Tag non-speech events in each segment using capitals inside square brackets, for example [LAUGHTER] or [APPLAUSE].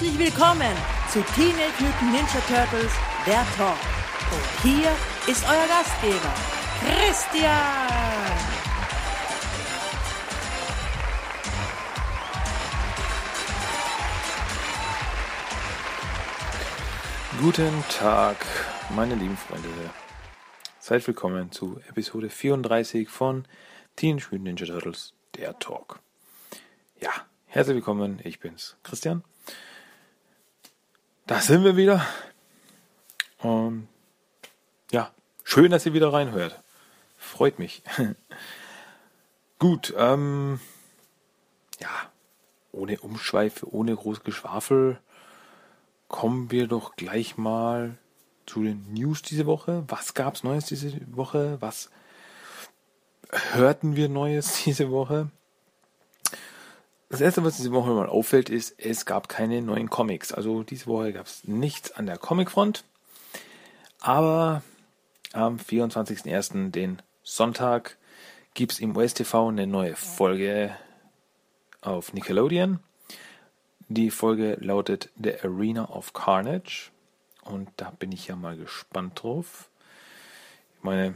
Herzlich willkommen zu Teenage Mutant Ninja Turtles, der Talk. Und hier ist euer Gastgeber, Christian. Guten Tag, meine lieben Freunde. Seid willkommen zu Episode 34 von Teenage Mutant Ninja Turtles, der Talk. Ja, herzlich willkommen, ich bin's, Christian. Da sind wir wieder. Und ja, schön, dass ihr wieder reinhört. Freut mich. [LAUGHS] Gut, ähm, ja, ohne Umschweife, ohne groß Geschwafel kommen wir doch gleich mal zu den News diese Woche. Was gab's Neues diese Woche? Was hörten wir Neues [LAUGHS] diese Woche? Das erste, was diese Woche mal auffällt, ist, es gab keine neuen Comics. Also diese Woche gab es nichts an der Comicfront. Aber am 24.01., den Sonntag, gibt es im OSTV eine neue Folge auf Nickelodeon. Die Folge lautet The Arena of Carnage. Und da bin ich ja mal gespannt drauf. Ich meine,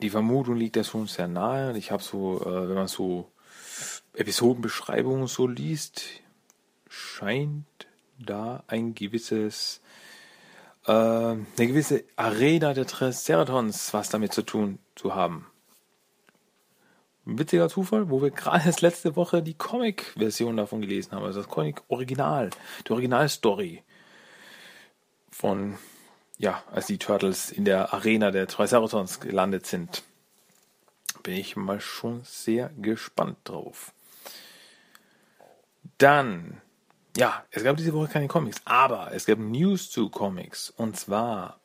die Vermutung liegt ja schon sehr nahe. Ich habe so, äh, wenn man so Episodenbeschreibungen so liest, scheint da ein gewisses, äh, eine gewisse Arena der Triceratons was damit zu tun zu haben witziger Zufall, wo wir gerade letzte Woche die Comic-Version davon gelesen haben, also das Comic-Original, die Originalstory von, ja, als die Turtles in der Arena der Triceratons gelandet sind. Bin ich mal schon sehr gespannt drauf. Dann, ja, es gab diese Woche keine Comics, aber es gab News zu Comics. Und zwar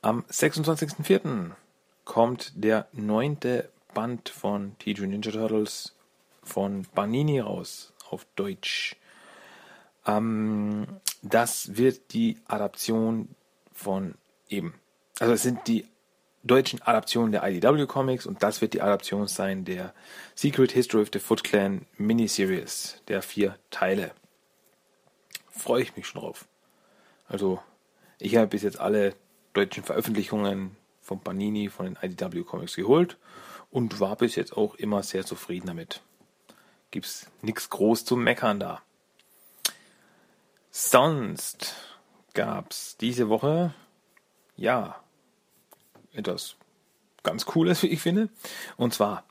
am 26.04. kommt der neunte Band von Teenage Ninja Turtles von Banini raus auf Deutsch. Ähm, das wird die Adaption von eben, also es sind die deutschen Adaptionen der IDW Comics und das wird die Adaption sein der Secret History of the Foot Clan Miniseries der vier Teile. Freue ich mich schon drauf. Also ich habe bis jetzt alle deutschen Veröffentlichungen von Panini von den IDW Comics geholt und war bis jetzt auch immer sehr zufrieden damit. Gibt's nichts groß zu meckern da. Sonst gab's diese Woche ja etwas ganz Cooles, [LAUGHS] wie ich finde. Und zwar,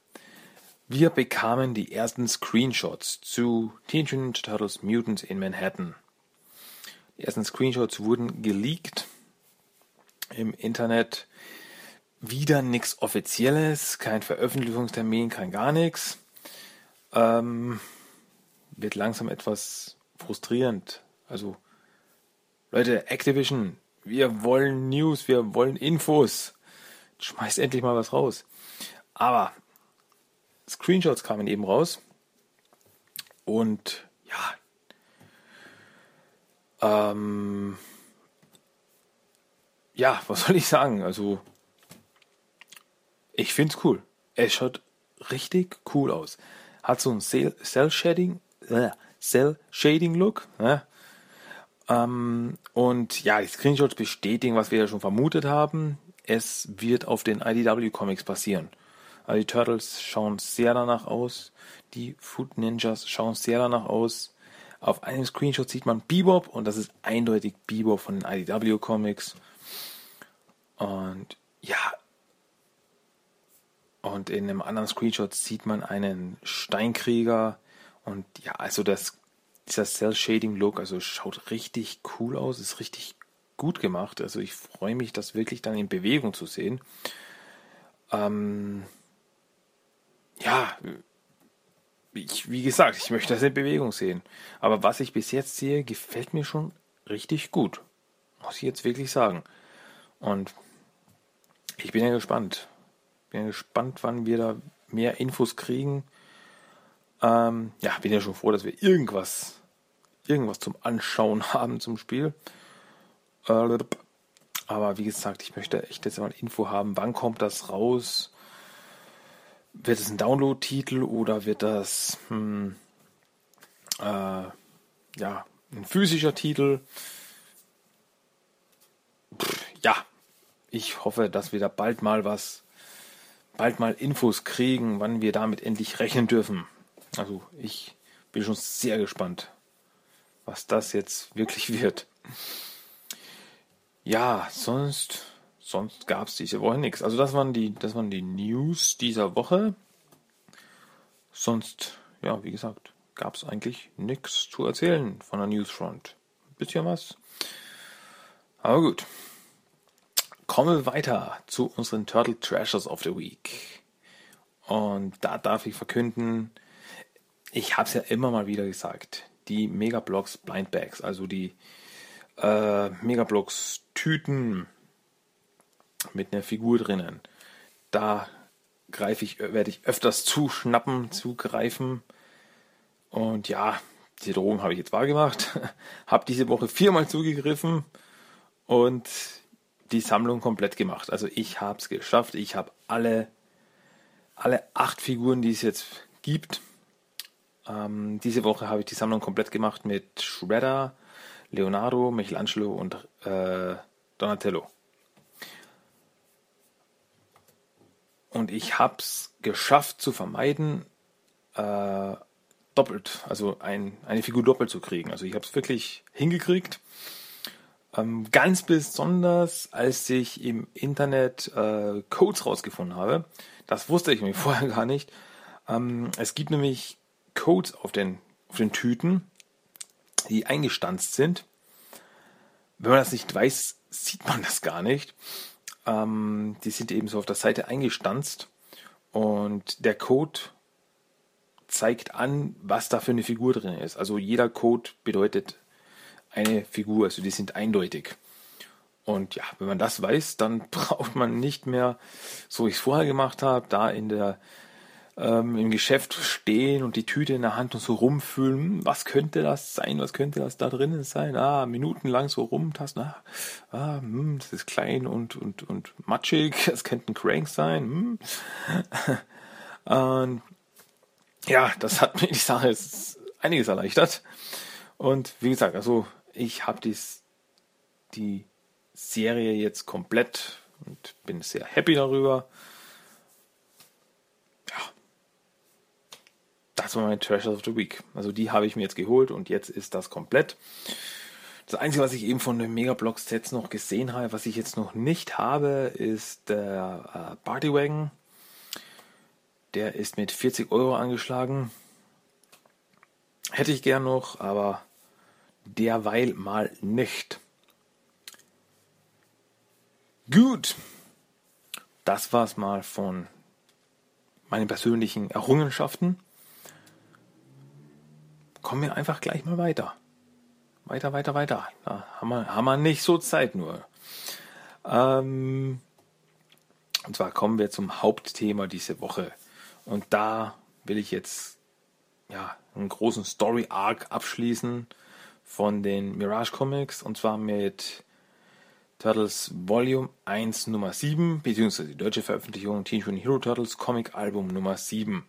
wir bekamen die ersten Screenshots zu Teenage Mutant Turtles Mutants in Manhattan. Die ersten Screenshots wurden geleakt im Internet wieder nichts Offizielles, kein Veröffentlichungstermin, kein gar nichts. Ähm, wird langsam etwas frustrierend. Also, Leute, Activision, wir wollen News, wir wollen Infos. Schmeißt endlich mal was raus. Aber Screenshots kamen eben raus. Und ja. Ähm, ja, was soll ich sagen? Also, ich finde es cool. Es schaut richtig cool aus. Hat so einen Cell-Shading, äh, Cell-Shading-Look. Ne? Ähm, und ja, die Screenshots bestätigen, was wir ja schon vermutet haben. Es wird auf den IDW Comics passieren. Also die Turtles schauen sehr danach aus. Die Food Ninjas schauen sehr danach aus. Auf einem Screenshot sieht man Bebop und das ist eindeutig Bebop von den IDW Comics. Und ja, und in einem anderen Screenshot sieht man einen Steinkrieger. Und ja, also das, dieser Cell-Shading-Look, also schaut richtig cool aus, ist richtig gut gemacht. Also ich freue mich, das wirklich dann in Bewegung zu sehen. Ähm, ja, ich, wie gesagt, ich möchte das in Bewegung sehen. Aber was ich bis jetzt sehe, gefällt mir schon richtig gut. Muss ich jetzt wirklich sagen. Und ich bin ja gespannt. Bin ja gespannt, wann wir da mehr Infos kriegen. Ähm, ja, bin ja schon froh, dass wir irgendwas, irgendwas zum Anschauen [LAUGHS] haben zum Spiel. Aber wie gesagt, ich möchte echt jetzt mal Info haben, wann kommt das raus? Wird es ein Download-Titel oder wird das hm, äh, ja, ein physischer Titel? Pff, ja, ich hoffe, dass wir da bald mal was, bald mal Infos kriegen, wann wir damit endlich rechnen dürfen. Also ich bin schon sehr gespannt, was das jetzt wirklich wird. Ja, sonst, sonst gab es diese Woche nichts. Also das waren die, das waren die News dieser Woche. Sonst, ja, wie gesagt, gab es eigentlich nichts zu erzählen von der Newsfront. Bisschen was. Aber gut. Kommen wir weiter zu unseren Turtle Treasures of the Week. Und da darf ich verkünden, ich habe es ja immer mal wieder gesagt, die Megablocks Blind Bags, also die äh, Megablocks Tüten mit einer Figur drinnen. Da greife ich, werde ich öfters zuschnappen, zugreifen. Und ja, die Drohung habe ich jetzt wahrgemacht. [LAUGHS] habe diese Woche viermal zugegriffen und die Sammlung komplett gemacht. Also ich habe es geschafft. Ich habe alle, alle acht Figuren, die es jetzt gibt. Ähm, diese Woche habe ich die Sammlung komplett gemacht mit Shredder, Leonardo, Michelangelo und äh, Donatello. Und ich habe es geschafft zu vermeiden, äh, doppelt, also ein, eine Figur doppelt zu kriegen. Also ich habe es wirklich hingekriegt. Ähm, ganz besonders, als ich im Internet äh, Codes rausgefunden habe. Das wusste ich nämlich [LAUGHS] vorher gar nicht. Ähm, es gibt nämlich Codes auf den, auf den Tüten, die eingestanzt sind. Wenn man das nicht weiß, sieht man das gar nicht. Ähm, die sind eben so auf der Seite eingestanzt und der Code zeigt an, was da für eine Figur drin ist. Also jeder Code bedeutet eine Figur, also die sind eindeutig. Und ja, wenn man das weiß, dann [LAUGHS] braucht man nicht mehr, so wie ich es vorher gemacht habe, da in der ähm, im Geschäft stehen und die Tüte in der Hand und so rumfühlen, was könnte das sein, was könnte das da drinnen sein? Ah, minutenlang so rumtasten, ah, ah hm, das ist klein und, und, und matschig, [LAUGHS] das könnte ein Crank sein. Hm. [LAUGHS] und ja, das hat mir die Sache einiges erleichtert. Und wie gesagt, also ich habe die Serie jetzt komplett und bin sehr happy darüber. Das war mein Treasures of the Week. Also die habe ich mir jetzt geholt und jetzt ist das komplett. Das Einzige, was ich eben von den Megablock-Sets noch gesehen habe, was ich jetzt noch nicht habe, ist der äh, Partywagon. Der ist mit 40 Euro angeschlagen. Hätte ich gern noch, aber derweil mal nicht. Gut. Das war's mal von meinen persönlichen Errungenschaften kommen wir einfach gleich mal weiter. Weiter, weiter, weiter. Da haben wir, haben wir nicht so Zeit nur. Ähm, und zwar kommen wir zum Hauptthema diese Woche. Und da will ich jetzt ja, einen großen Story Arc abschließen von den Mirage Comics. Und zwar mit Turtles Volume 1 Nummer 7, beziehungsweise die deutsche Veröffentlichung Teenage Mutant Hero Turtles Comic Album Nummer 7.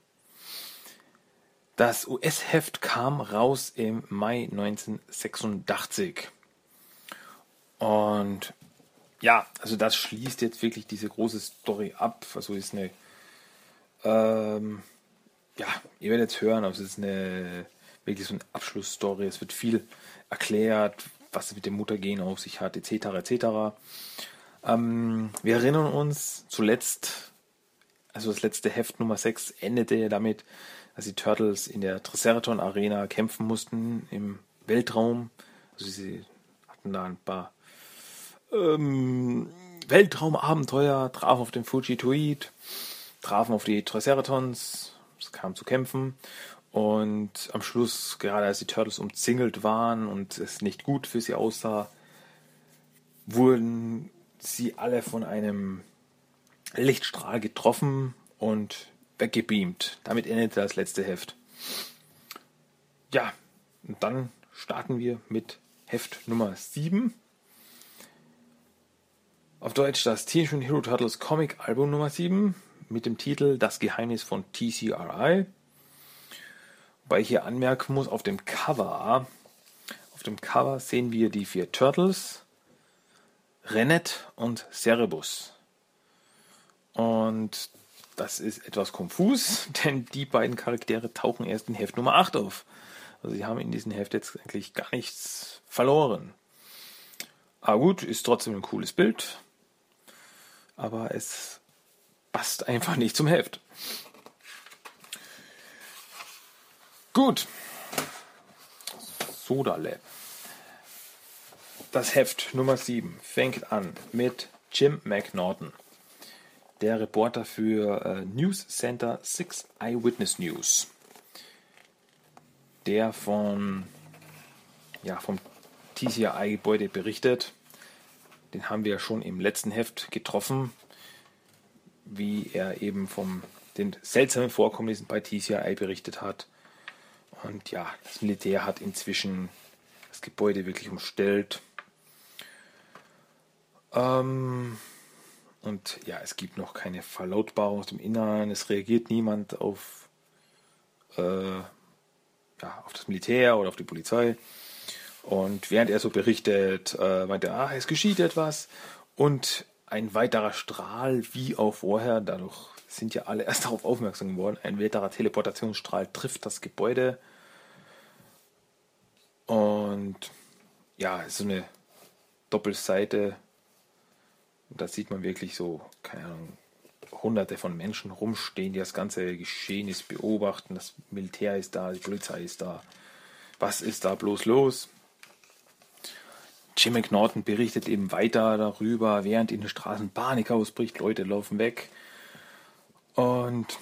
Das US-Heft kam raus im Mai 1986. Und ja, also das schließt jetzt wirklich diese große Story ab. Also ist eine, ähm, ja, ihr werdet jetzt hören, also es ist eine wirklich so eine Abschlussstory. Es wird viel erklärt, was es mit dem Muttergen auf sich hat, etc. etc. Ähm, wir erinnern uns zuletzt, also das letzte Heft Nummer 6 endete ja damit, als die Turtles in der Triceratops Arena kämpfen mussten im Weltraum. Also sie hatten da ein paar ähm, Weltraumabenteuer, trafen auf den Fuji Tweed, trafen auf die Triceratons, Es kam zu Kämpfen und am Schluss, gerade als die Turtles umzingelt waren und es nicht gut für sie aussah, wurden sie alle von einem Lichtstrahl getroffen und weggebeamt. Damit endete das letzte Heft. Ja, und dann starten wir mit Heft Nummer 7. Auf Deutsch das Teenage Mutant Hero Turtles Comic Album Nummer 7 mit dem Titel Das Geheimnis von TCRI. Wobei ich hier anmerken muss, auf dem Cover, auf dem Cover sehen wir die vier Turtles, Rennet und Cerebus. Und das ist etwas konfus, [LAUGHS] denn die beiden Charaktere tauchen erst in Heft Nummer 8 auf. Also sie haben in diesem Heft jetzt eigentlich gar nichts verloren. Aber gut, ist trotzdem ein cooles Bild. Aber es passt einfach nicht zum Heft. Gut. Soda Lab. Das Heft Nummer 7 fängt an mit Jim McNaughton, der Reporter für äh, News Center 6 Eyewitness News, der von, ja, vom TCI-Gebäude berichtet. Den haben wir schon im letzten Heft getroffen, wie er eben vom den seltsamen Vorkommnissen bei TCI berichtet hat. Und ja, das Militär hat inzwischen das Gebäude wirklich umstellt ähm, und ja, es gibt noch keine Verlautbarung aus dem Innern. Es reagiert niemand auf, äh, ja, auf das Militär oder auf die Polizei. Und während er so berichtet, äh, meint er, ah, es geschieht etwas. Und ein weiterer Strahl, wie auch vorher, dadurch sind ja alle [LAUGHS] erst darauf aufmerksam geworden, ein weiterer Teleportationsstrahl trifft das Gebäude. Und ja, so eine Doppelseite und da sieht man wirklich so, keine Ahnung, hunderte von Menschen rumstehen, die das ganze Geschehnis beobachten. Das Militär ist da, die Polizei ist da. Was ist da bloß los? Jim McNaughton berichtet eben weiter darüber, während in den Straßen Panik ausbricht, Leute laufen weg. Und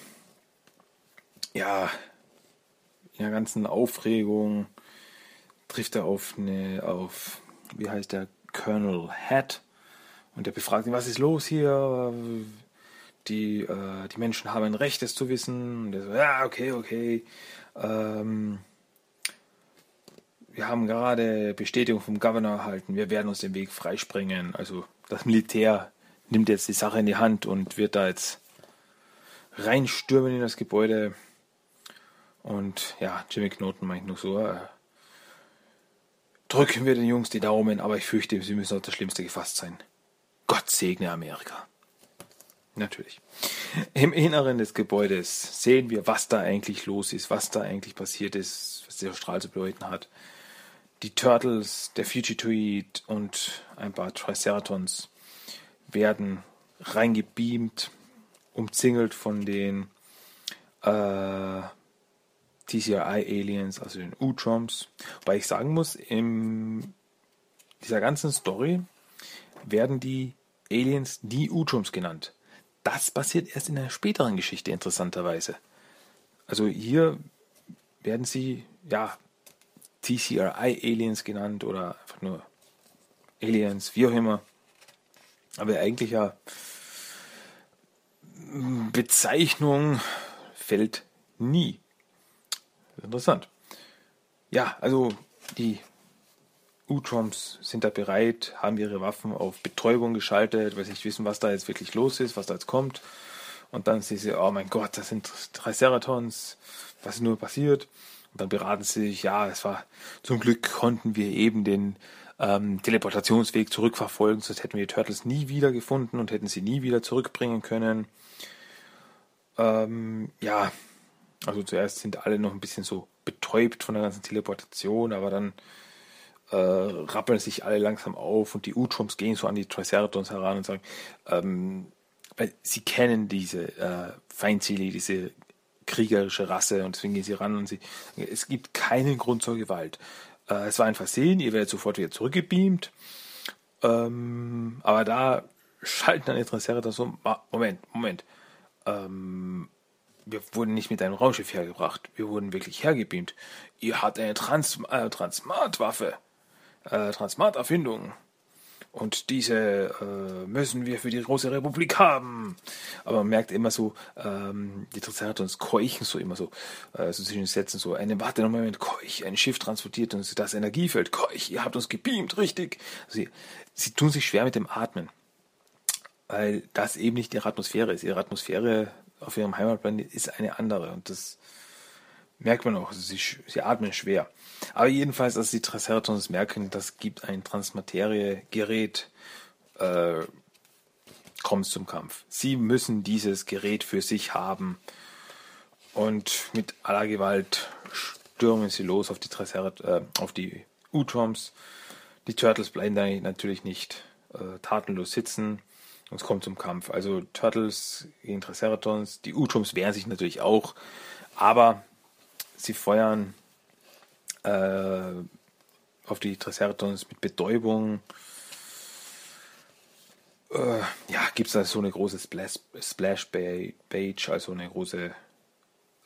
ja, in der ganzen Aufregung trifft er auf eine, auf, wie heißt der, Colonel Hat, und er befragt ihn, was ist los hier? Die, äh, die Menschen haben ein Recht, es zu wissen. Und er so, ja, okay, okay. Ähm, wir haben gerade Bestätigung vom Governor erhalten, wir werden uns den Weg freispringen. Also das Militär nimmt jetzt die Sache in die Hand und wird da jetzt reinstürmen in das Gebäude. Und ja, Jimmy Knoten meint nur so, äh, drücken wir den Jungs die Daumen, aber ich fürchte, sie müssen auf das Schlimmste gefasst sein. Gott segne Amerika. Natürlich. Im Inneren des Gebäudes sehen wir, was da eigentlich los ist, was da eigentlich passiert ist, was der Strahl zu bedeuten hat. Die Turtles, der Fugitoid und ein paar Triceratons werden reingebeamt, umzingelt von den äh, TCRI-Aliens, also den U-Trumps. Weil ich sagen muss, in dieser ganzen Story werden die Aliens die Utrums genannt. Das passiert erst in einer späteren Geschichte interessanterweise. Also hier werden sie ja TCRI-Aliens genannt oder einfach nur Aliens, wie auch immer. Aber eigentlich ja Bezeichnung fällt nie. Interessant. Ja, also die U-Trumps sind da bereit, haben ihre Waffen auf Betäubung geschaltet, weil sie nicht wissen, was da jetzt wirklich los ist, was da jetzt kommt. Und dann sehen sie, oh mein Gott, das sind Triceratons, was ist nur passiert? Und dann beraten sie sich, ja, es war, zum Glück konnten wir eben den ähm, Teleportationsweg zurückverfolgen, sonst hätten wir die Turtles nie wieder gefunden und hätten sie nie wieder zurückbringen können. Ähm, ja, also zuerst sind alle noch ein bisschen so betäubt von der ganzen Teleportation, aber dann äh, rappeln sich alle langsam auf und die U-Trumps gehen so an die Triceratons heran und sagen, ähm, weil sie kennen diese äh, Feindselige, diese kriegerische Rasse und deswegen gehen sie ran und sie, es gibt keinen Grund zur Gewalt. Äh, es war ein Versehen, ihr werdet sofort wieder zurückgebeamt. Ähm, aber da schalten dann die Triceratons so, Moment, Moment. Ähm, wir wurden nicht mit einem Raumschiff hergebracht. Wir wurden wirklich hergebeamt. Ihr habt eine Trans äh, Transmat-Waffe. Äh, Transmat-Erfindung. Und diese äh, müssen wir für die große Republik haben. Aber man merkt immer so, ähm, die Triceratons keuchen so immer so, äh, so zwischen Sätzen so, eine, warte noch einen Moment, keuch, ein Schiff transportiert uns das Energiefeld, keuch, ihr habt uns gebeamt, richtig. Also sie, sie tun sich schwer mit dem Atmen. Weil das eben nicht ihre Atmosphäre ist. Ihre Atmosphäre auf ihrem Heimatplanet ist eine andere. Und das merkt man auch. Sie, sie atmen schwer. Aber jedenfalls, als die Triceratons merken, das gibt ein Transmaterie-Gerät, äh, kommt zum Kampf. Sie müssen dieses Gerät für sich haben. Und mit aller Gewalt stürmen sie los auf die äh, die Utroms. Die Turtles bleiben da natürlich nicht äh, tatenlos sitzen und es kommt zum Kampf. Also Turtles gegen Triceratons, die Utroms wehren sich natürlich auch, aber sie feuern äh, auf die Triceratons mit Betäubung. Äh, ja, gibt es da so eine große Splash, Splash Page, also eine große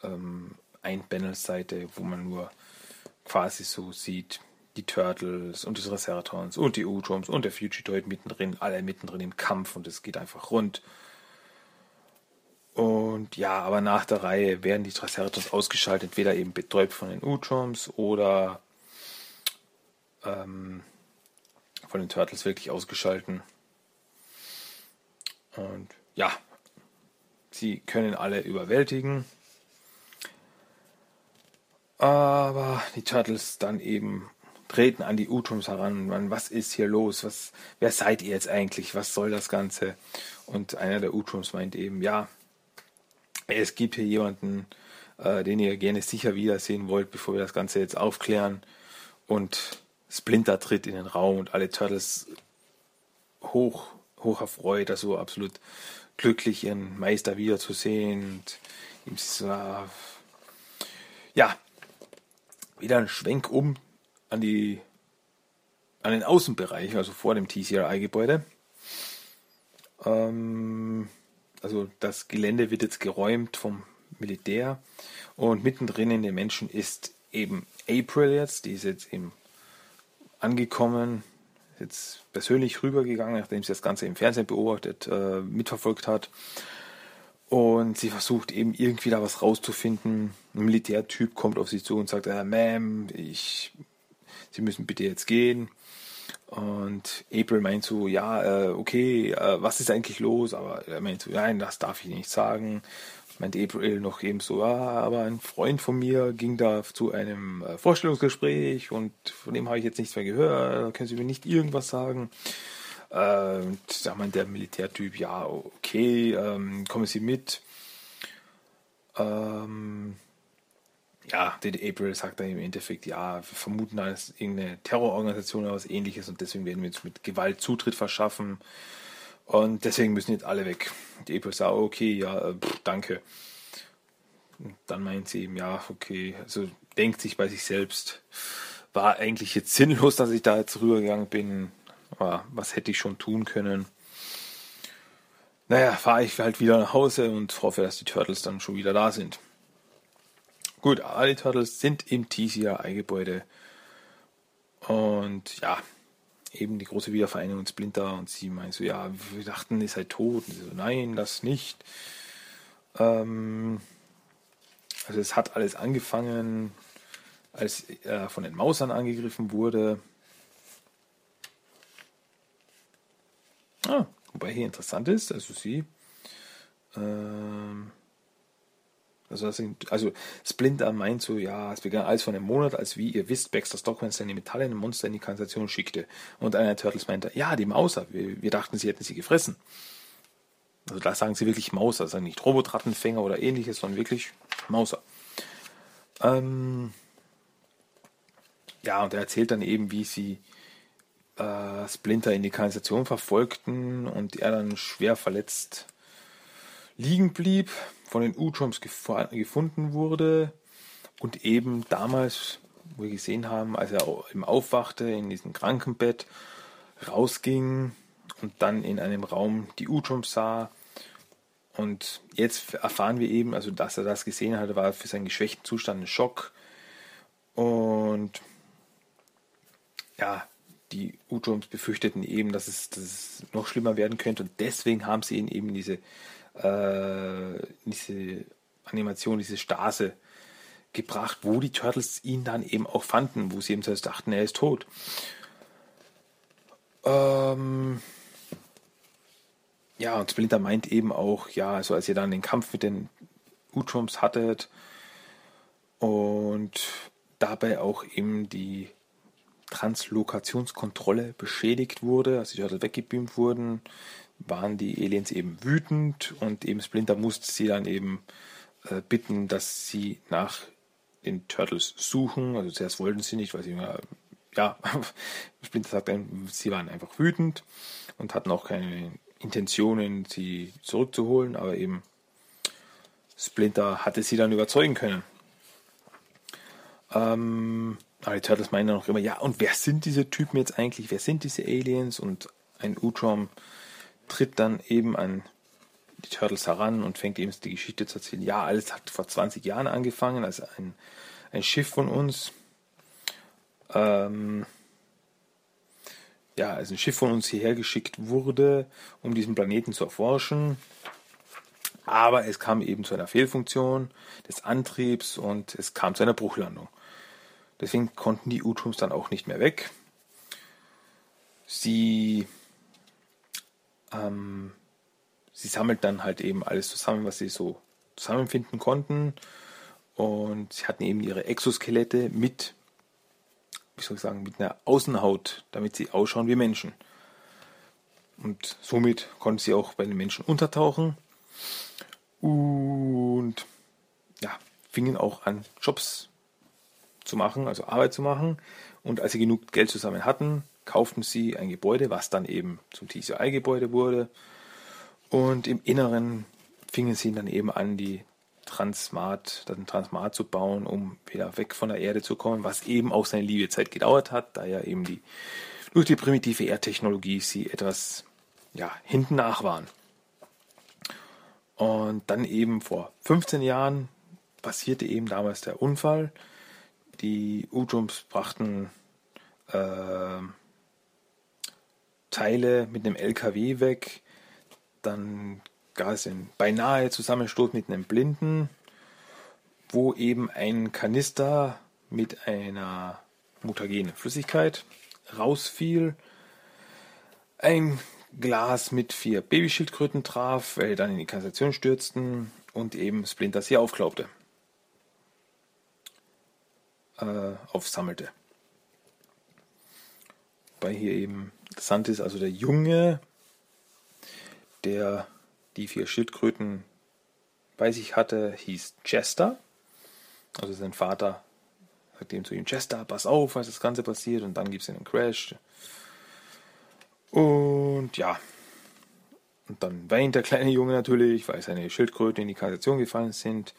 ähm, Einpanel-Seite, wo man nur quasi so sieht, die Turtles und die Triceratons und die Utroms und der Fugitoid mittendrin, alle mittendrin im Kampf und es geht einfach rund. Ja, aber nach der Reihe werden die Triceratops ausgeschaltet, entweder eben betäubt von den Utroms oder ähm, von den Turtles wirklich ausgeschalten. Und ja, sie können alle überwältigen. Aber die Turtles dann eben treten an die Utroms heran. Man, was ist hier los? Was, wer seid ihr jetzt eigentlich? Was soll das Ganze? Und einer der Utroms meint eben, ja, es gibt hier jemanden, äh, den ihr gerne sicher wiedersehen wollt, bevor wir das Ganze jetzt aufklären. Und Splinter tritt in den Raum und alle Turtles hoch, hoch erfreut, also absolut glücklich, ihren Meister wiederzusehen. Und ihm so, ja, wieder ein Schwenk um an die an den Außenbereich, also vor dem TCRI-Gebäude. Ähm, also das Gelände wird jetzt geräumt vom Militär und mittendrin in den Menschen ist eben April jetzt, die ist jetzt eben angekommen, jetzt persönlich rübergegangen, nachdem sie das Ganze im Fernsehen beobachtet, äh, mitverfolgt hat. Und sie versucht eben irgendwie da was rauszufinden. Ein Militärtyp kommt auf sie zu und sagt, äh, Ma'am, ich, Sie müssen bitte jetzt gehen. Und April meint so, ja, äh, okay, äh, was ist eigentlich los? Aber er meint so, nein, das darf ich nicht sagen. Meint April noch eben so, ja, aber ein Freund von mir ging da zu einem äh, Vorstellungsgespräch und von dem habe ich jetzt nichts mehr gehört. Können Sie mir nicht irgendwas sagen? Äh, und da meint der Militärtyp, ja, okay, ähm, kommen Sie mit. Ähm, ja, die April sagt dann im Endeffekt, ja, wir vermuten, ist irgendeine Terrororganisation oder was ähnliches und deswegen werden wir uns mit Gewalt Zutritt verschaffen. Und deswegen müssen jetzt alle weg. Die April sagt, okay, ja, äh, pff, danke. Und dann meint sie eben, ja, okay, also denkt sich bei sich selbst, war eigentlich jetzt sinnlos, dass ich da jetzt rübergegangen bin. Aber was hätte ich schon tun können? Naja, fahre ich halt wieder nach Hause und hoffe, dass die Turtles dann schon wieder da sind. Gut, alle Turtles sind im TCI-Gebäude. Und ja, eben die große Wiedervereinigung Splinter und sie meinen so, ja, wir dachten, ihr seid tot. Und sie so, nein, das nicht. Ähm, also es hat alles angefangen, als er von den Mausern angegriffen wurde. Ah, wobei hier interessant ist, also sie ähm, also, sind, also Splinter meint so, ja, es begann alles von einem Monat, als wie ihr wisst, Baxter Stockman seine metallenen Monster in die Kanalisation schickte. Und einer der Turtles meinte, ja, die Mauser, wir, wir dachten, sie hätten sie gefressen. Also da sagen sie wirklich Mauser, also nicht Robotrattenfänger oder ähnliches, sondern wirklich Mauser. Ähm, ja, und er erzählt dann eben, wie sie äh, Splinter in die Kanalisation verfolgten und er dann schwer verletzt liegen blieb von den U-Trumps gefunden wurde und eben damals, wo wir gesehen haben, als er eben aufwachte in diesem Krankenbett, rausging und dann in einem Raum die U-Trumps sah Und jetzt erfahren wir eben, also dass er das gesehen hatte, war für seinen geschwächten Zustand ein Schock. Und ja, die Utroms befürchteten eben, dass es, dass es noch schlimmer werden könnte. Und deswegen haben sie ihn eben in diese, äh, diese Animation, diese Stase gebracht, wo die Turtles ihn dann eben auch fanden, wo sie eben zuerst dachten, er ist tot. Ähm ja, und Splinter meint eben auch, ja, also als ihr dann den Kampf mit den Utroms hattet und dabei auch eben die Translokationskontrolle beschädigt wurde, also die Turtles weggebeamt wurden, waren die Aliens eben wütend und eben Splinter musste sie dann eben äh, bitten, dass sie nach den Turtles suchen. Also zuerst wollten sie nicht, weil sie immer, ja, [LAUGHS] Splinter sagt, sie waren einfach wütend und hatten auch keine Intentionen, sie zurückzuholen, aber eben Splinter hatte sie dann überzeugen können. Ähm, aber die Turtles meinen dann auch immer, ja, und wer sind diese Typen jetzt eigentlich? Wer sind diese Aliens? Und ein Utrom tritt dann eben an die Turtles heran und fängt eben die Geschichte zu erzählen. Ja, alles hat vor 20 Jahren angefangen, als ein, ein Schiff von uns, ähm, ja, als ein Schiff von uns hierher geschickt wurde, um diesen Planeten zu erforschen. Aber es kam eben zu einer Fehlfunktion des Antriebs und es kam zu einer Bruchlandung. Deswegen konnten die Utrums dann auch nicht mehr weg. Sie ähm, sie sammelt dann halt eben alles zusammen, was sie so zusammenfinden konnten. Und sie hatten eben ihre Exoskelette mit, wie soll ich sagen, mit einer Außenhaut, damit sie ausschauen wie Menschen. Und somit konnten sie auch bei den Menschen untertauchen. Und ja, fingen auch an, Jobs zu machen, also Arbeit zu machen. Und als sie genug Geld zusammen hatten, kauften sie ein Gebäude, was dann eben zum TCI-Gebäude wurde und im Inneren fingen sie dann eben an, die Transmat, den Transmat zu bauen, um wieder weg von der Erde zu kommen, was eben auch seine liebe Zeit gedauert hat, da ja eben die durch die primitive Erdtechnologie sie etwas ja, hinten nach waren. Und dann eben vor 15 Jahren passierte eben damals der Unfall. Die Utrums brachten äh, Teile mit einem LKW weg, dann gab es einen beinahe Zusammenstoß mit einem Blinden, wo eben ein Kanister mit einer mutagenen Flüssigkeit rausfiel. Ein Glas mit vier Babyschildkröten traf, welche dann in die Kanalisation stürzten und eben Splinter sie aufklaubte. Äh, aufsammelte. Bei hier eben interessant ist, also der Junge der die vier Schildkröten bei sich hatte, hieß Chester. Also sein Vater sagt ihm zu ihm, Chester, pass auf, was das Ganze passiert. Und dann gibt es einen Crash. Und ja, und dann weint der kleine Junge natürlich, weil seine Schildkröten in die Kanalisation gefallen sind.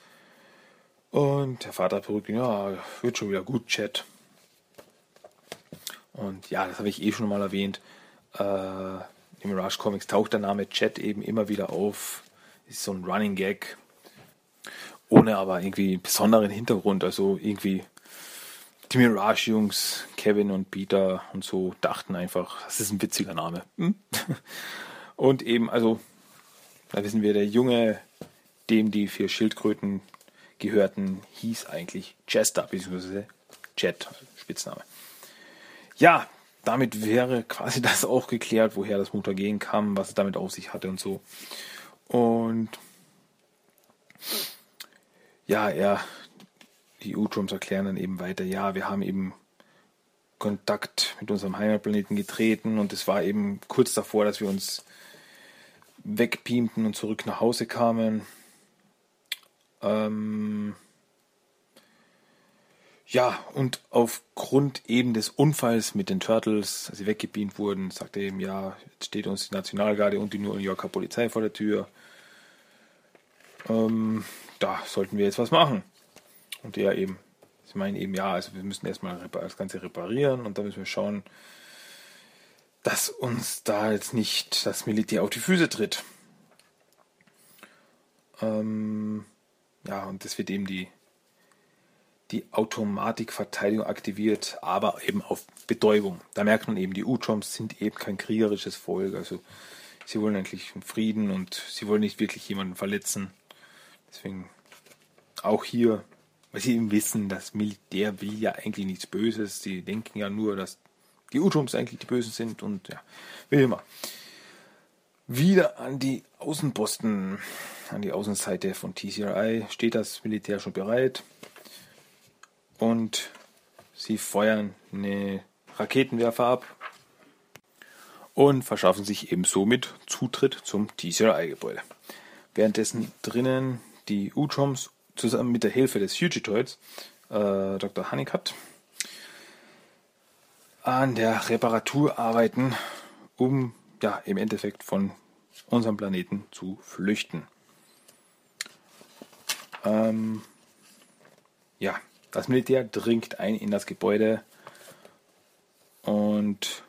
Und der Vater beruhigt ihn, ja, wird schon wieder gut, Chat. Und ja, das habe ich eh schon mal erwähnt. Äh, im Mirage Comics taucht der Name Chat eben immer wieder auf. Ist so ein Running Gag. Ohne aber irgendwie besonderen Hintergrund. Also irgendwie die Mirage-Jungs, Kevin und Peter und so, dachten einfach, das ist ein witziger Name. Hm? [LAUGHS] Und eben, also, da wissen wir, der Junge, dem die vier Schildkröten gehörten, hieß eigentlich Chester, beziehungsweise Jet, Spitzname. Ja, damit wäre quasi [LAUGHS] das auch geklärt, woher das Mutagen kam, was es damit auf sich hatte und so. Und ja, er, die Utroms erklären dann eben weiter, ja, wir haben eben Kontakt mit unserem Heimatplaneten getreten und es war eben kurz davor, dass wir uns wegbeamten und zurück nach Hause kamen. Ähm, ja, und aufgrund eben des Unfalls mit den Turtles, als sie weggebeamt wurden, sagte er eben, ja, jetzt steht uns die Nationalgarde und die New Yorker Polizei vor der Tür. Ähm, da sollten wir jetzt was machen. Und er eben, sie meinen eben, ja, also wir müssen erstmal das Ganze reparieren und dann müssen wir schauen, dass uns da jetzt nicht das Militär auf die Füße tritt. Ähm, ja, und das wird eben die, die Automatikverteidigung aktiviert, aber eben auf Betäubung. Da merkt man eben, die U-Trumps sind eben kein kriegerisches Volk. Also sie wollen eigentlich Frieden und sie wollen nicht wirklich jemanden verletzen. Deswegen auch hier, weil sie eben wissen, das Militär will ja eigentlich nichts Böses. Sie denken ja nur, dass die U-Trumps eigentlich die Bösen sind und ja, wie immer. Wieder an die Außenposten, an die Außenseite von TCRI steht das Militär schon bereit und sie feuern eine Raketenwerfer ab und verschaffen sich eben somit Zutritt zum TCRI-Gebäude. Währenddessen drinnen die U-Troms zusammen mit der Hilfe des Fugitoids, äh, Dr. Honeycutt, an der Reparatur arbeiten, um ja im Endeffekt von unserem Planeten zu flüchten. Ähm, ja, das Militär dringt ein in das Gebäude und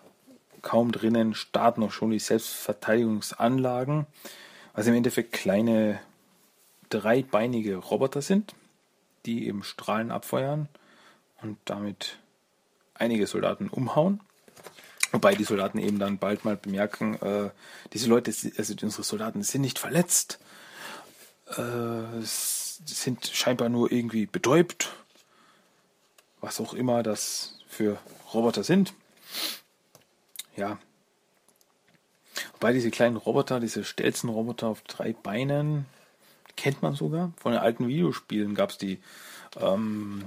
kaum drinnen starten auch schon die Selbstverteidigungsanlagen, was im Endeffekt kleine dreibeinige Roboter sind, die eben Strahlen abfeuern und damit einige Soldaten umhauen. Wobei die Soldaten eben dann bald mal bemerken, äh, diese Leute, also unsere Soldaten sind nicht verletzt, äh, sind scheinbar nur irgendwie betäubt, was auch immer das für Roboter sind. Ja. Wobei diese kleinen Roboter, diese Stelzenroboter auf drei Beinen, kennt man sogar. Von den alten Videospielen gab es die. Ähm,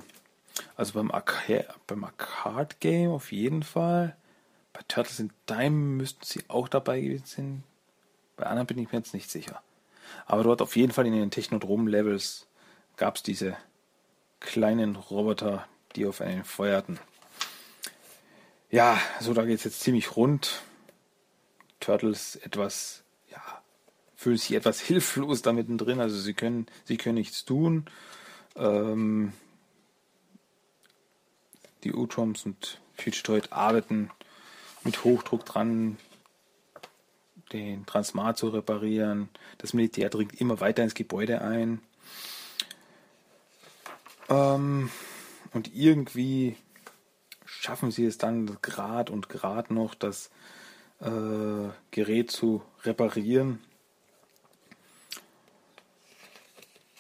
also beim, Arca beim Arcade Game auf jeden Fall. Bei Turtles in Time müssten sie auch dabei gewesen sein. Bei anderen bin ich mir jetzt nicht sicher. Aber dort auf jeden Fall in den Technodrom-Levels gab es diese kleinen Roboter, die auf einen feuerten. Ja, so da geht es jetzt ziemlich rund. Turtles etwas, ja, fühlen sich etwas hilflos da mittendrin. Also sie können, sie können nichts tun. Ähm, die U-Troms und Fugitoid arbeiten mit Hochdruck dran, den Transmat zu reparieren. Das Militär dringt immer weiter ins Gebäude ein. Ähm, und irgendwie schaffen sie es dann Grad und Grad noch, das äh, Gerät zu reparieren.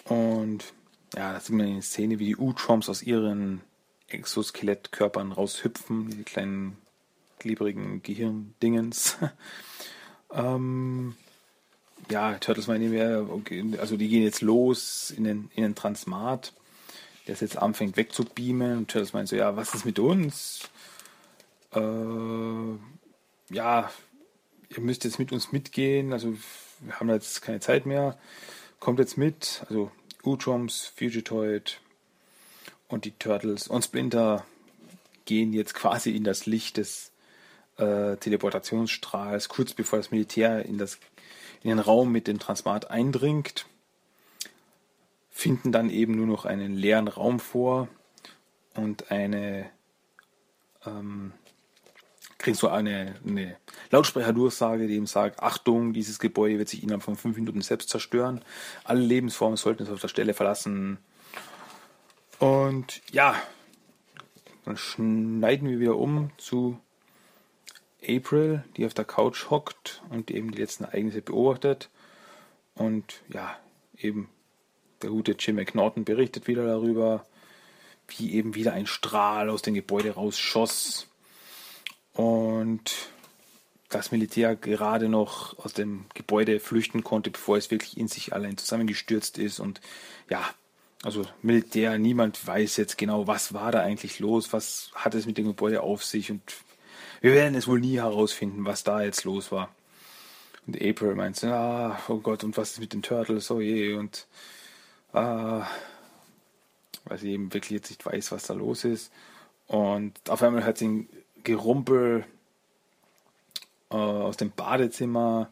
Und ja, da sieht man in der Szene, wie die U-Tromps aus ihren Exoskelettkörpern raushüpfen, diese kleinen klebrigen Gehirndingens. [LAUGHS] ähm, ja, Turtles meinen wir, okay, also die gehen jetzt los in den, in den Transmat, es jetzt anfängt wegzubeamen. Und Turtles meint so, ja, was ist mit uns? Äh, ja, ihr müsst jetzt mit uns mitgehen, also wir haben jetzt keine Zeit mehr. Kommt jetzt mit, also Utroms, Fugitoid und die Turtles und Splinter gehen jetzt quasi in das Licht des äh, Teleportationsstrahls, kurz bevor das Militär in, das, in den Raum mit dem Transmat eindringt, finden dann eben nur noch einen leeren Raum vor und eine ähm, kriegen so eine, eine Lautsprecherdurchsage, die ihm sagt, Achtung, dieses Gebäude wird sich innerhalb von fünf Minuten selbst zerstören. Alle Lebensformen sollten es auf der Stelle verlassen. Und ja, dann schneiden wir wieder um zu April, die auf der Couch hockt und eben die letzten Ereignisse beobachtet. Und ja, eben der gute Jim McNaughton berichtet wieder darüber, wie eben wieder ein Strahl aus dem Gebäude rausschoss und das Militär gerade noch aus dem Gebäude flüchten konnte, bevor es wirklich in sich allein zusammengestürzt ist. Und ja, also Militär, niemand weiß jetzt genau, was war da eigentlich los, was hat es mit dem Gebäude auf sich und wir werden es wohl nie herausfinden, was da jetzt los war. Und April meint, ah, oh Gott, und was ist mit den Turtles, oh je, und ah, weil sie eben wirklich jetzt nicht weiß, was da los ist. Und auf einmal hört sie ein Gerumpel äh, aus dem Badezimmer,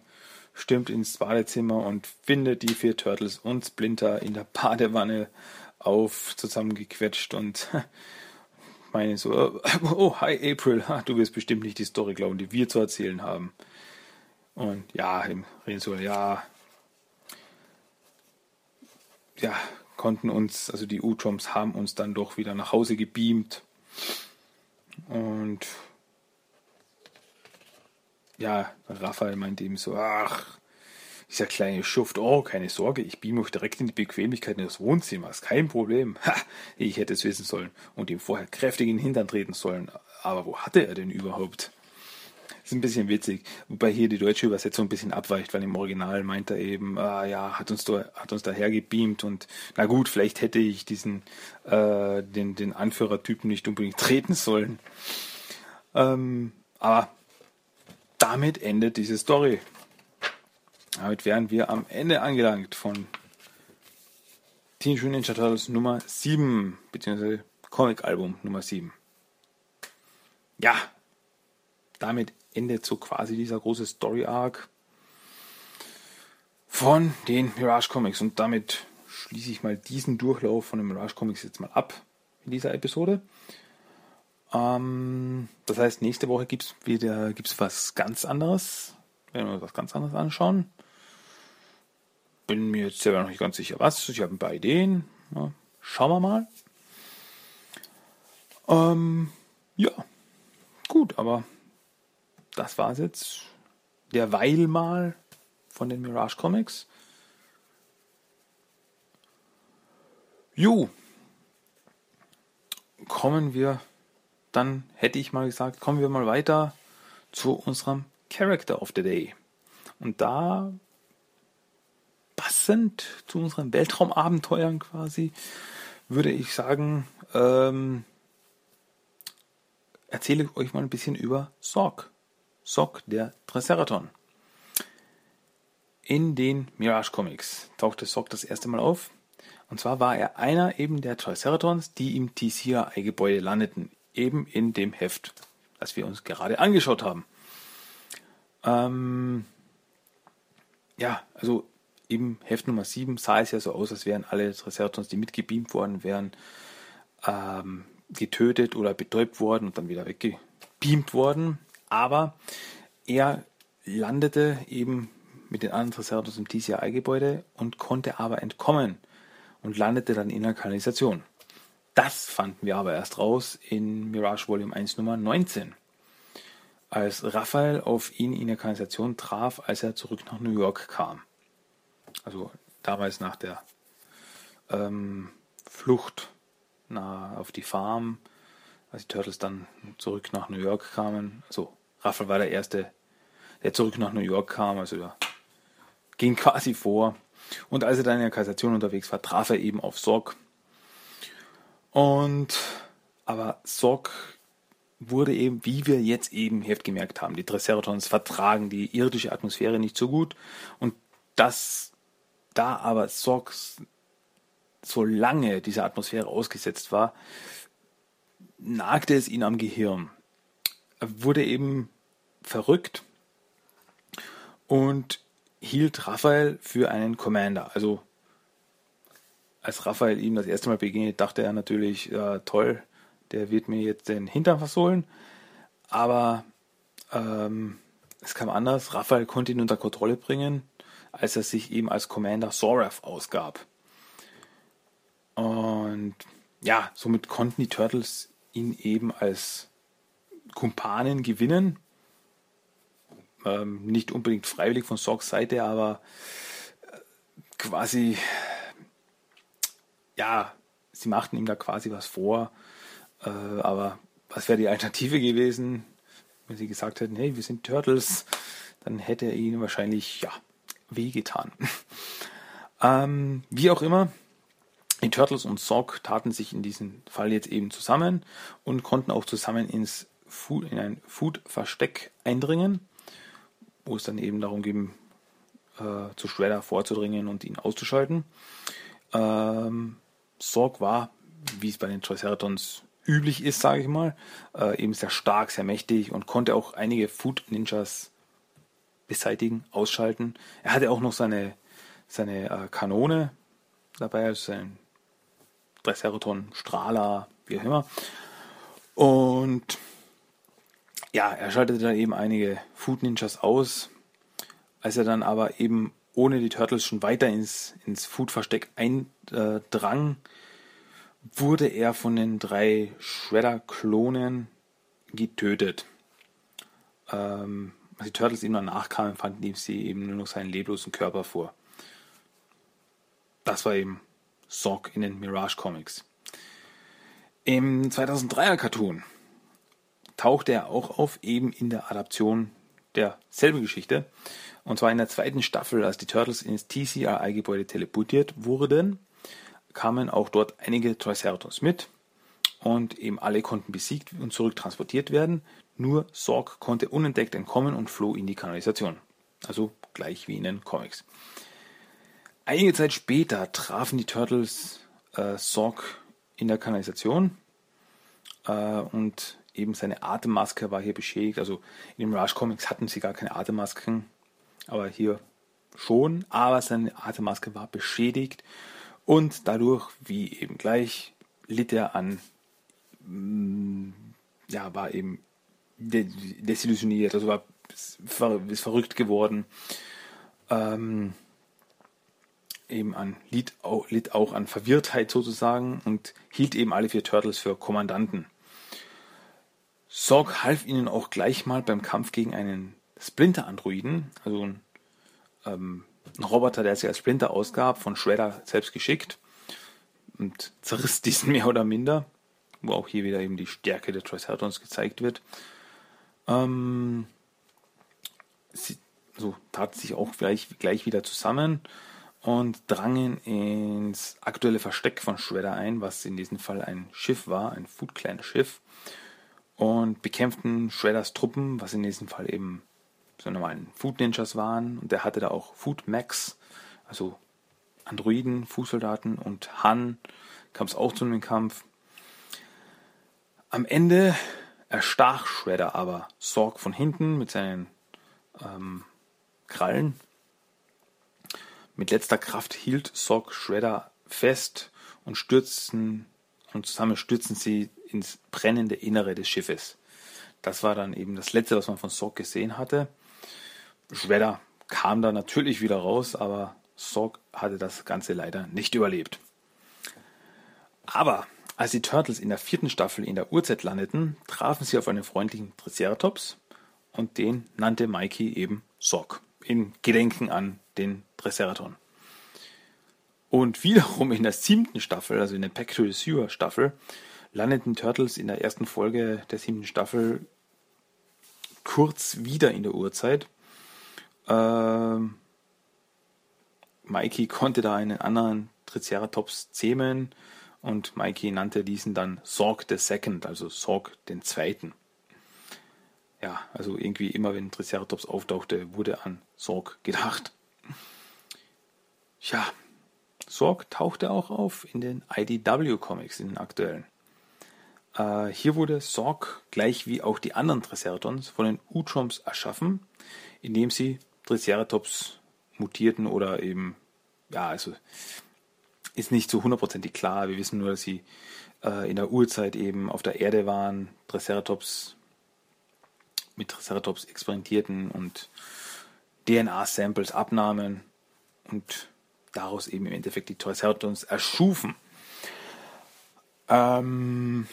stürmt ins Badezimmer und findet die vier Turtles und Splinter in der Badewanne auf, zusammengequetscht und [LAUGHS] meine so, oh, hi April, du wirst bestimmt nicht die Story glauben, die wir zu erzählen haben. Und ja, im reden so, ja, ja, konnten uns, also die U-Tromps haben uns dann doch wieder nach Hause gebeamt. Und ja, Raphael meinte ihm so, ach, dieser kleine Schuft, oh, keine Sorge, ich beame euch direkt in die Bequemlichkeiten des Wohnzimmers, kein Problem. Ha, ich hätte es wissen sollen und ihm vorher kräftig in den Hintern treten sollen. Aber wo hatte er denn überhaupt? Ist ein bisschen witzig, wobei hier die deutsche Übersetzung ein bisschen abweicht, weil im Original meint er eben, ah, ja, hat uns da, hat uns daher gebeamt und na gut, vielleicht hätte ich diesen äh, den, den Anführertypen nicht unbedingt treten sollen. Ähm, aber damit endet diese Story. Damit wären wir am Ende angelangt von Teenage Mutant Ninja Turtles Nummer 7, beziehungsweise Comic-Album Nummer 7. Ja, damit endet so quasi dieser große Story-Arc von den Mirage Comics. Und damit schließe ich mal diesen Durchlauf von den Mirage Comics jetzt mal ab in dieser Episode. Ähm, das heißt, nächste Woche gibt es wieder gibt's was ganz anderes. Wenn wir uns was ganz anderes anschauen. Bin mir jetzt selber noch nicht ganz sicher, was. Ich habe ein paar Ideen. Ja, schauen wir mal. Ähm, ja, gut, aber das war es jetzt derweil mal von den Mirage Comics. Jo, kommen wir, dann hätte ich mal gesagt, kommen wir mal weiter zu unserem Character of the Day. Und da passend zu unseren Weltraumabenteuern quasi, würde ich sagen, ähm, erzähle ich euch mal ein bisschen über Sorg. Sock der Triceraton. In den Mirage Comics tauchte Sock das erste Mal auf. Und zwar war er einer eben der Triceratons, die im TCI-Gebäude landeten. Eben in dem Heft, das wir uns gerade angeschaut haben. Ähm, ja, also im Heft Nummer 7 sah es ja so aus, als wären alle Triceratons, die mitgebeamt worden wären, ähm, getötet oder betäubt worden und dann wieder weggebeamt worden. Aber er landete eben mit den anderen Triceratops im TCI-Gebäude und konnte aber entkommen und landete dann in der Kanalisation. Das fanden wir aber erst raus in Mirage Volume 1 Nummer 19, als Raphael auf ihn in der Kanalisation traf, als er zurück nach New York kam. Also damals nach der ähm, Flucht na, auf die Farm, als die Turtles dann zurück nach New York kamen. Also Raphael war der Erste, der zurück nach New York kam, also der ging quasi vor. Und als er dann in der Kassation unterwegs war, traf er eben auf Sorg. Und aber Sorg wurde eben, wie wir jetzt eben Heft gemerkt haben, die Triceratons vertragen die irdische Atmosphäre nicht so gut. Und das, da aber Sorg so lange dieser Atmosphäre ausgesetzt war, nagte es ihn am Gehirn. Wurde eben verrückt und hielt Raphael für einen Commander. Also als Raphael ihm das erste Mal begegnet, dachte er natürlich, ja, toll, der wird mir jetzt den Hintern versohlen. Aber ähm, es kam anders. Raphael konnte ihn unter Kontrolle bringen, als er sich eben als Commander Sorath ausgab. Und ja, somit konnten die Turtles ihn eben als Kumpanen gewinnen. Ähm, nicht unbedingt freiwillig von Sorgs Seite, aber äh, quasi, ja, sie machten ihm da quasi was vor. Äh, aber was wäre die Alternative gewesen, wenn sie gesagt hätten, hey, wir sind Turtles, dann hätte er ihnen wahrscheinlich, ja, wehgetan. [LAUGHS] ähm, wie auch immer, die Turtles und Sock taten sich in diesem Fall jetzt eben zusammen und konnten auch zusammen ins Food, in ein Food-Versteck eindringen, wo es dann eben darum ging, äh, zu Shredder vorzudringen und ihn auszuschalten. Ähm, Sorg war, wie es bei den Triceratons üblich ist, sage ich mal, äh, eben sehr stark, sehr mächtig und konnte auch einige Food Ninjas beseitigen, ausschalten. Er hatte auch noch seine, seine äh, Kanone dabei, also sein Triceratops, Strahler, wie auch immer. Und ja, er schaltete dann eben einige Food Ninjas aus. Als er dann aber eben ohne die Turtles schon weiter ins, ins Food-Versteck eindrang, wurde er von den drei Shredder-Klonen getötet. Ähm, als die Turtles ihm dann nachkamen, fanden sie eben nur noch seinen leblosen Körper vor. Das war eben Sock in den Mirage Comics. Im 2003er Cartoon tauchte er auch auf, eben in der Adaption derselben Geschichte. Und zwar in der zweiten Staffel, als die Turtles ins TCRI-Gebäude teleportiert wurden, kamen auch dort einige Triceratops mit und eben alle konnten besiegt und zurücktransportiert werden. Nur Sorg konnte unentdeckt entkommen und floh in die Kanalisation. Also gleich wie in den Comics. Einige Zeit später trafen die Turtles äh, Sorg in der Kanalisation äh, und eben seine Atemmaske war hier beschädigt. Also in den Rush Comics hatten sie gar keine Atemmasken, aber hier schon. Aber seine Atemmaske war beschädigt und dadurch, wie eben gleich, litt er an, mm, ja, war eben desillusioniert, also war ist verrückt geworden. Ähm, eben an litt auch, litt auch an Verwirrtheit sozusagen und hielt eben alle vier Turtles für Kommandanten. Sorg half ihnen auch gleich mal beim Kampf gegen einen Splinter-Androiden, also ein, ähm, ein, Roboter, der sich als Splinter ausgab, von Shredder selbst geschickt und zerriss diesen mehr oder minder, wo auch hier wieder eben die Stärke der Triceratons gezeigt wird. Ähm, sie so taten sich auch gleich, gleich wieder zusammen und drangen ins aktuelle Versteck von Shredder ein, was in diesem Fall ein Schiff war, ein Food Clan Schiff, und bekämpften Shredders Truppen, was in diesem Fall eben so normalen Food Ninjas waren. Und er hatte da auch Food Max, also Androiden, Fußsoldaten und Han kam es auch zu einem Kampf. Am Ende erstach Shredder aber Sorg von hinten mit seinen ähm, Krallen. Mit letzter Kraft hielt Sorg Shredder fest und stürzten und zusammen stürzen sie ins brennende Innere des Schiffes. Das war dann eben das letzte, was man von Sorg gesehen hatte. Shredder kam da natürlich wieder raus, aber Sorg hatte das Ganze leider nicht überlebt. Aber als die Turtles in der vierten Staffel in der Urzeit landeten, trafen sie auf einen freundlichen Triceratops und den nannte Mikey eben Sock in Gedenken an den Triceraton. Und wiederum in der siebten Staffel, also in der Pack to the Sewer Staffel, landeten Turtles in der ersten Folge der siebten Staffel kurz wieder in der Urzeit. Ähm, Mikey konnte da einen anderen Triceratops zähmen und Mikey nannte diesen dann Sorg the Second, also Sorg den Zweiten. Ja, also irgendwie immer wenn Triceratops auftauchte, wurde an Sorg gedacht. Ja, Sorg tauchte auch auf in den IDW-Comics, in den aktuellen. Äh, hier wurde Sorg, gleich wie auch die anderen Triceratons, von den Utroms erschaffen, indem sie Triceratops mutierten oder eben, ja, also ist nicht so hundertprozentig klar. Wir wissen nur, dass sie äh, in der Urzeit eben auf der Erde waren, Triceratops mit Triceratops experimentierten und DNA-Samples abnahmen und daraus eben im Endeffekt die Triceratons erschufen. Ähm,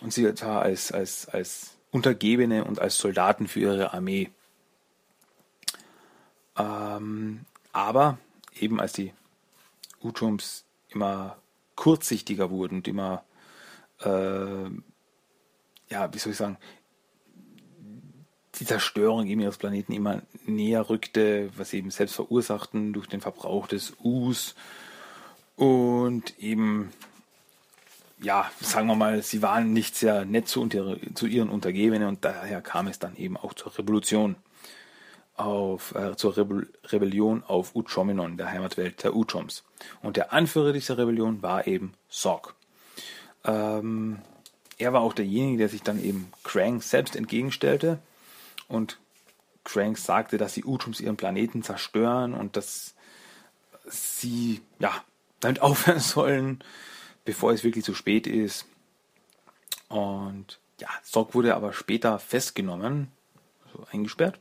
und sie zwar als, als, als Untergebene und als Soldaten für ihre Armee. Ähm, aber eben als die Utrums immer kurzsichtiger wurden und immer, äh, ja, wie soll ich sagen, die Zerstörung eben ihres Planeten immer näher rückte, was sie eben selbst verursachten durch den Verbrauch des Us und eben, ja, sagen wir mal, sie waren nicht sehr nett zu, unter, zu ihren Untergebenen und daher kam es dann eben auch zur Revolution auf, äh, zur Rebell Rebellion auf Uchominon, der Heimatwelt der Uchoms. Und der Anführer dieser Rebellion war eben Sorg. Ähm, er war auch derjenige, der sich dann eben Krang selbst entgegenstellte und Krang sagte, dass die Uchoms ihren Planeten zerstören und dass sie ja damit [LAUGHS] aufhören sollen, bevor es wirklich zu spät ist. Und ja, Sorg wurde aber später festgenommen, also eingesperrt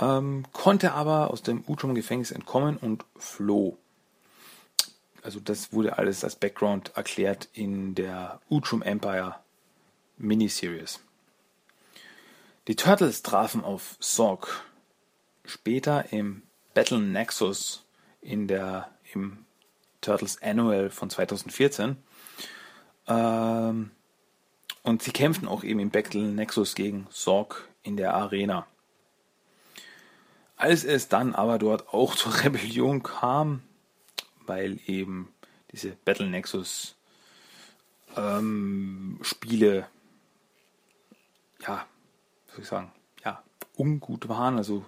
ähm, konnte aber aus dem Utrum-Gefängnis entkommen und floh. Also das wurde alles als Background erklärt in der Utrum Empire Miniseries. Die Turtles trafen auf Sorg. Später im Battle Nexus in der im Turtles Annual von 2014. Ähm, und sie kämpften auch eben im Battle Nexus gegen Sorg in der Arena. Als es dann aber dort auch [LAUGHS] zur Rebellion kam, weil eben diese Battle Nexus ähm, Spiele, ja, soll ich sagen, ja, ungut waren, also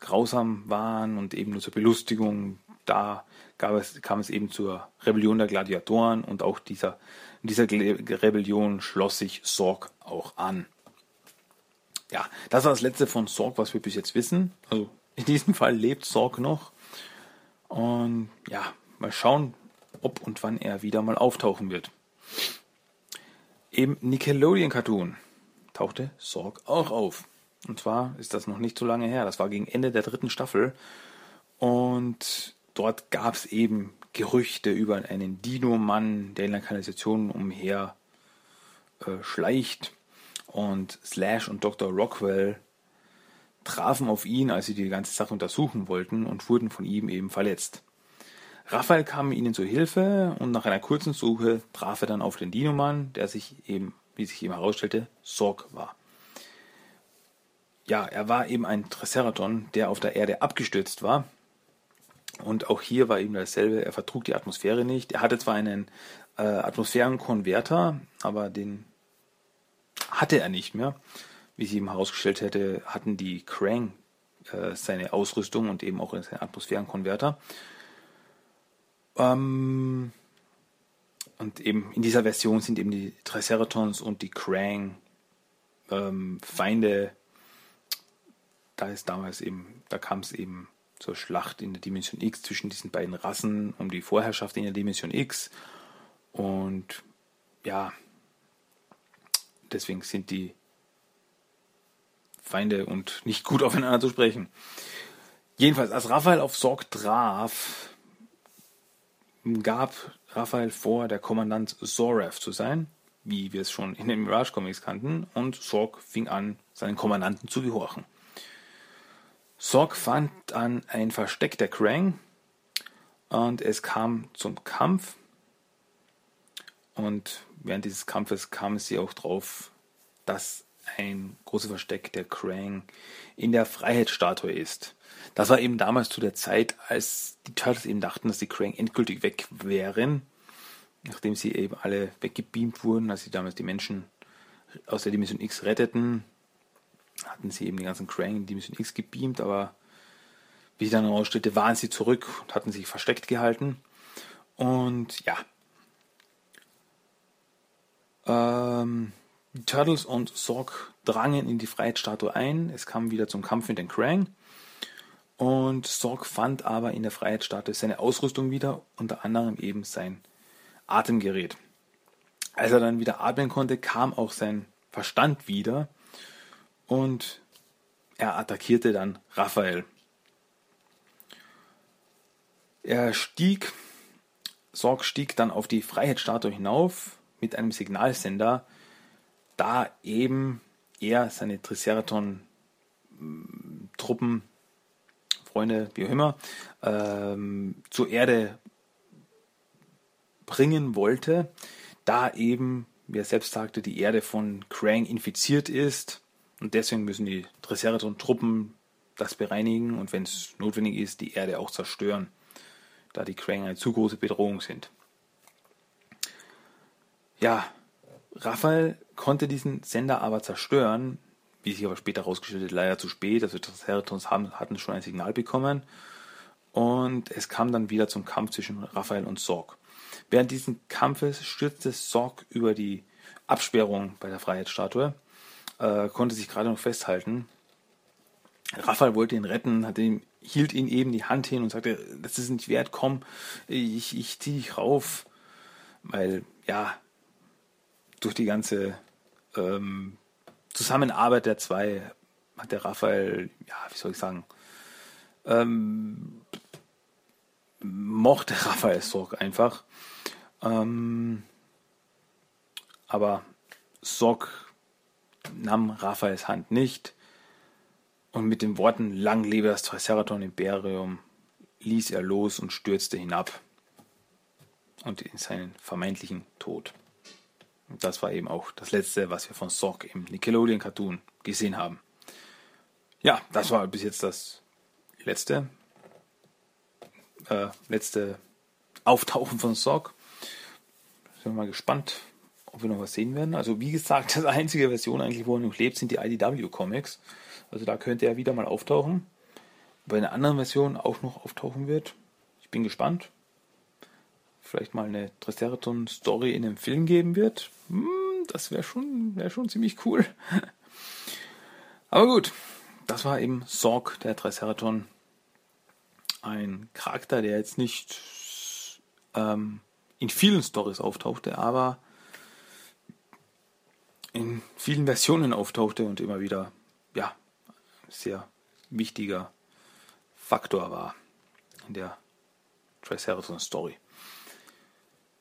grausam waren und eben nur zur Belustigung. Da gab es, kam es eben zur Rebellion der Gladiatoren und auch dieser, dieser Rebellion schloss sich Sorg auch an. Ja, das war das letzte von Sorg, was wir bis jetzt wissen. Also in diesem Fall lebt Sorg noch. Und ja, mal schauen, ob und wann er wieder mal auftauchen wird. Im Nickelodeon-Cartoon tauchte Sorg auch auf. Und zwar ist das noch nicht so lange her. Das war gegen Ende der dritten Staffel. Und dort gab es eben Gerüchte über einen Dino-Mann, der in der Kanalisation umher äh, schleicht. Und Slash und Dr. Rockwell trafen auf ihn, als sie die ganze Sache untersuchen wollten und wurden von ihm eben verletzt. Raphael kam ihnen zu Hilfe und nach einer kurzen Suche traf er dann auf den Dino-Mann, der sich eben, wie sich eben herausstellte, Sorg war. Ja, er war eben ein Triceratops, der auf der Erde abgestürzt war. Und auch hier war eben dasselbe, er vertrug die Atmosphäre nicht. Er hatte zwar einen äh, Atmosphärenkonverter, aber den hatte er nicht mehr. Wie sie eben herausgestellt hätte, hatten die Krang äh, seine Ausrüstung und eben auch seinen Atmosphärenkonverter. Ähm, und eben in dieser Version sind eben die Triceratons und die Krang ähm, Feinde. Da ist damals eben, da kam es eben zur Schlacht in der Dimension X zwischen diesen beiden Rassen um die Vorherrschaft in der Dimension X. Und ja, deswegen sind die Feinde und nicht gut [LAUGHS] aufeinander zu sprechen. Jedenfalls, als Raphael auf Sorg traf, gab Raphael vor, der Kommandant Zorath zu sein, wie wir es schon in den Mirage Comics kannten, und Sorg fing an, seinen Kommandanten zu gehorchen. Sorg fand dann ein Versteck der Krang und es kam zum Kampf. Und während dieses Kampfes kamen sie auch drauf, dass ein großes Versteck der Krang in der Freiheitsstatue ist. Das war eben damals zu der Zeit, als die Turtles eben dachten, dass die Krang endgültig weg wären, nachdem sie eben alle weggebeamt wurden, als sie damals die Menschen aus der Dimension X retteten, hatten sie eben die ganzen Krang in Dimension X gebeamt, aber wie sich dann herausstellte, waren sie zurück und hatten sich versteckt gehalten. Und ja. Ähm, Turtles und Sorg drangen in die Freiheitsstatue ein. Es kam wieder zum Kampf mit den Krang. Und Sorg fand aber in der Freiheitsstatue seine Ausrüstung wieder, unter anderem eben sein Atemgerät. Als er dann wieder atmen konnte, kam auch sein Verstand wieder und er attackierte dann Raphael. Er stieg, Sorg stieg dann auf die Freiheitsstatue hinauf mit einem Signalsender, da eben er seine Triceraton-Truppen Freunde, wie auch immer, ähm, zur Erde bringen wollte, da eben, wie er selbst sagte, die Erde von Krang infiziert ist und deswegen müssen die Triceratops-Truppen das bereinigen und wenn es notwendig ist, die Erde auch zerstören, da die Krang eine zu große Bedrohung sind. Ja, Raphael konnte diesen Sender aber zerstören, wie sich aber später herausgestellt leider zu spät. Also Triceratops haben, hatten schon ein Signal bekommen. Und es kam dann wieder zum Kampf zwischen Raphael und Sorg. Während dieses Kampfes stürzte Sorg über die Absperrung bei der Freiheitsstatue, äh, konnte sich gerade noch festhalten. Raphael wollte ihn retten, hat ihm, hielt ihn eben die Hand hin und sagte, das ist nicht wert, komm, ich, ich zieh dich rauf. Weil, ja, durch die ganze ähm, Zusammenarbeit der zwei hat der Raphael, ja, wie soll ich sagen, ähm, mochte Raphael Sorg einfach. Ähm, aber Sorg nahm Raphaels Hand nicht und mit den Worten Lang lebe das Triceraton Imperium ließ er los und stürzte hinab und in seinen vermeintlichen Tod. Und das war eben auch das letzte, was wir von Sorg im Nickelodeon Cartoon gesehen haben. Ja, das war bis jetzt das letzte, äh, letzte Auftauchen von Sorg. Sind wir mal gespannt, ob wir noch was sehen werden. Also wie gesagt, [LAUGHS] die einzige Version eigentlich, wo er noch lebt, sind die IDW Comics. Also da könnte er wieder mal auftauchen. Bei einer anderen Version auch noch auftauchen wird. Ich bin gespannt. Vielleicht mal eine Triceratops-Story in einem Film geben wird. Hm, das wäre schon, wär schon ziemlich cool. [LAUGHS] Aber gut, das war eben Sorg, der Triceraton. Ein Charakter, der jetzt nicht ähm, in vielen Stories auftauchte, aber in vielen Versionen auftauchte und immer wieder, ja, sehr wichtiger Faktor war in der Triceratops Story.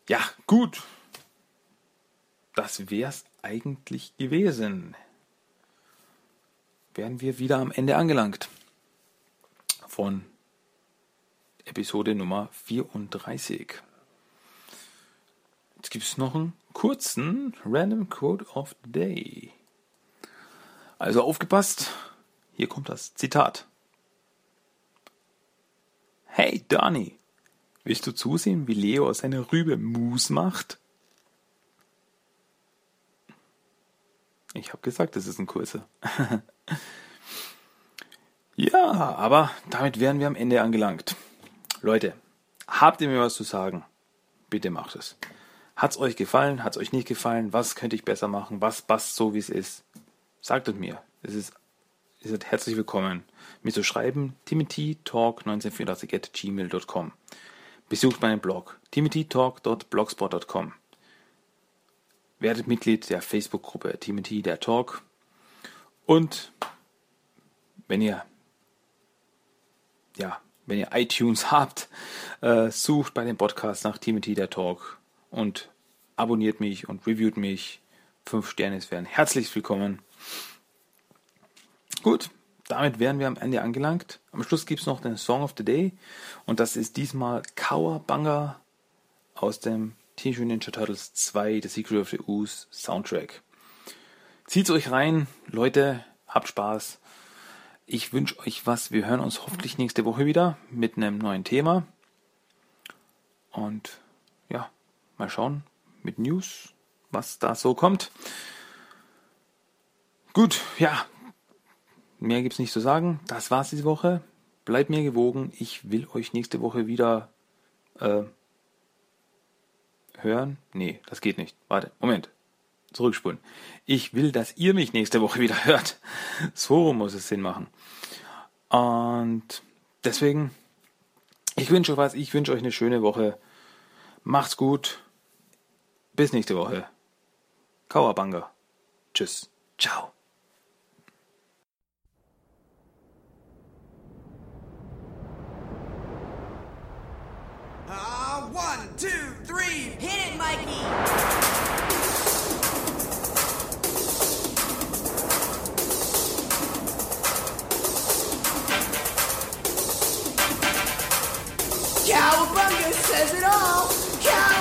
Ja, gut. Das wär's eigentlich gewesen. Wären wir wieder am Ende angelangt von Episode Nummer 34. Jetzt gibt es noch einen kurzen Random Code of the Day. Also aufgepasst, hier kommt das Zitat. Hey Donny, willst du zusehen, wie Leo aus seiner Rübe Mus macht? Ich habe gesagt, das ist ein Kurse. [LAUGHS] ja, aber damit wären wir am Ende angelangt. Leute, habt ihr mir was zu sagen? Bitte macht es. Hat's euch gefallen? Hat's euch nicht gefallen? Was könnte ich besser machen? Was passt so, wie es ist? Sagt es mir. Es ist, ihr seid herzlich willkommen, mir zu schreiben. timothytalk1984 at gmail.com. Besucht meinen Blog timothytalk.blogspot.com. Werdet Mitglied der Facebook-Gruppe Timothy der Talk. Und wenn ihr ja, wenn ihr iTunes [LAUGHS] habt, äh, sucht bei dem Podcast nach Timothy der Talk und abonniert mich und reviewt mich. Fünf Sterne wären herzlich willkommen. Gut, damit wären wir am Ende angelangt. Am Schluss gibt es noch den Song of the Day und das ist diesmal Kawabanga aus dem Teenage Mutant Ninja Turtles 2 The Secret of the Ooze Soundtrack. Zieht's euch rein, Leute, habt Spaß. Ich wünsche euch was. Wir hören uns hoffentlich nächste Woche wieder mit einem neuen Thema. Und mal schauen mit News, was da so kommt. Gut, ja, mehr gibt's nicht zu sagen. Das war's diese Woche. Bleibt mir gewogen. Ich will euch nächste Woche wieder äh, hören. Nee, das geht nicht. Warte, Moment. Zurückspulen. Ich will, dass ihr mich nächste Woche wieder [LAUGHS] hört. So muss es Sinn machen. Und deswegen, ich wünsche euch was. Ich wünsche euch eine schöne Woche. Macht's gut. Bis nächste Woche. Kauerbanga. Tschüss. Ciao. Uh, one, two, three, hit it, Mikey! Cowabunga says it all! Cowabunga!